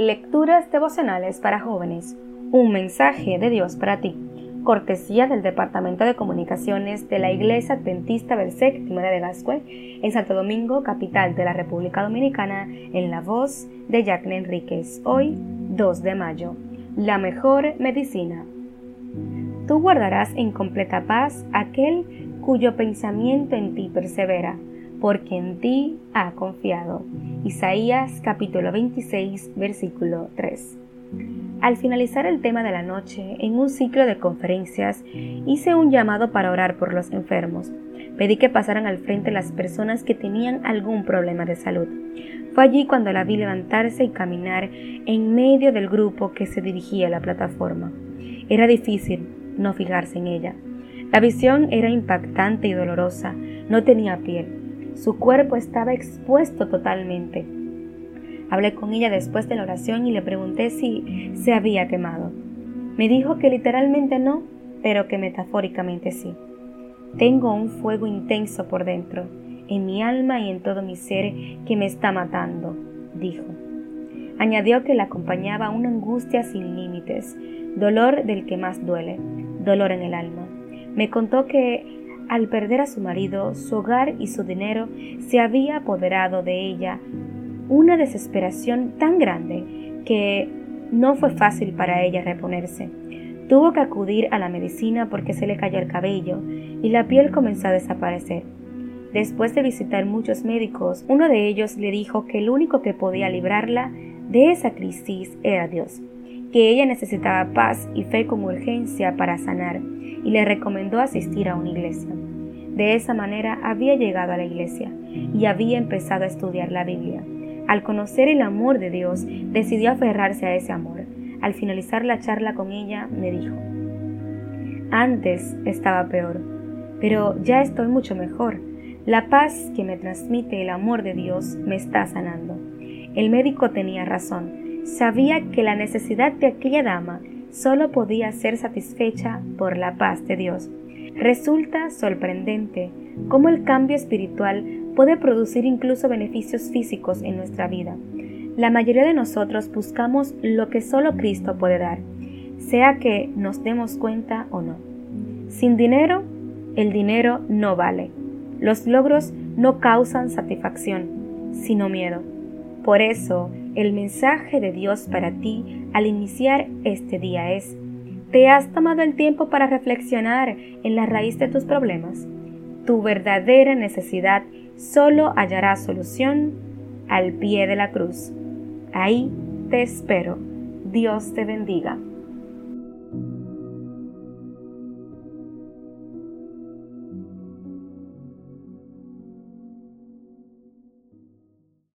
Lecturas devocionales para jóvenes. Un mensaje de Dios para ti. Cortesía del Departamento de Comunicaciones de la Iglesia Adventista del Séptimo de Gascue en Santo Domingo, capital de la República Dominicana, en la voz de Jacqueline Enríquez. Hoy, 2 de mayo. La mejor medicina. Tú guardarás en completa paz aquel cuyo pensamiento en ti persevera porque en ti ha confiado. Isaías capítulo 26 versículo 3. Al finalizar el tema de la noche, en un ciclo de conferencias, hice un llamado para orar por los enfermos. Pedí que pasaran al frente las personas que tenían algún problema de salud. Fue allí cuando la vi levantarse y caminar en medio del grupo que se dirigía a la plataforma. Era difícil no fijarse en ella. La visión era impactante y dolorosa. No tenía piel su cuerpo estaba expuesto totalmente. Hablé con ella después de la oración y le pregunté si se había quemado. Me dijo que literalmente no, pero que metafóricamente sí. Tengo un fuego intenso por dentro, en mi alma y en todo mi ser que me está matando, dijo. Añadió que la acompañaba una angustia sin límites, dolor del que más duele, dolor en el alma. Me contó que al perder a su marido, su hogar y su dinero, se había apoderado de ella una desesperación tan grande que no fue fácil para ella reponerse. Tuvo que acudir a la medicina porque se le cayó el cabello y la piel comenzó a desaparecer. Después de visitar muchos médicos, uno de ellos le dijo que el único que podía librarla de esa crisis era Dios, que ella necesitaba paz y fe con urgencia para sanar y le recomendó asistir a una iglesia. De esa manera había llegado a la iglesia y había empezado a estudiar la Biblia. Al conocer el amor de Dios, decidió aferrarse a ese amor. Al finalizar la charla con ella, me dijo, antes estaba peor, pero ya estoy mucho mejor. La paz que me transmite el amor de Dios me está sanando. El médico tenía razón. Sabía que la necesidad de aquella dama solo podía ser satisfecha por la paz de Dios. Resulta sorprendente cómo el cambio espiritual puede producir incluso beneficios físicos en nuestra vida. La mayoría de nosotros buscamos lo que solo Cristo puede dar, sea que nos demos cuenta o no. Sin dinero, el dinero no vale. Los logros no causan satisfacción, sino miedo. Por eso, el mensaje de Dios para ti al iniciar este día es, ¿Te has tomado el tiempo para reflexionar en la raíz de tus problemas? Tu verdadera necesidad solo hallará solución al pie de la cruz. Ahí te espero. Dios te bendiga.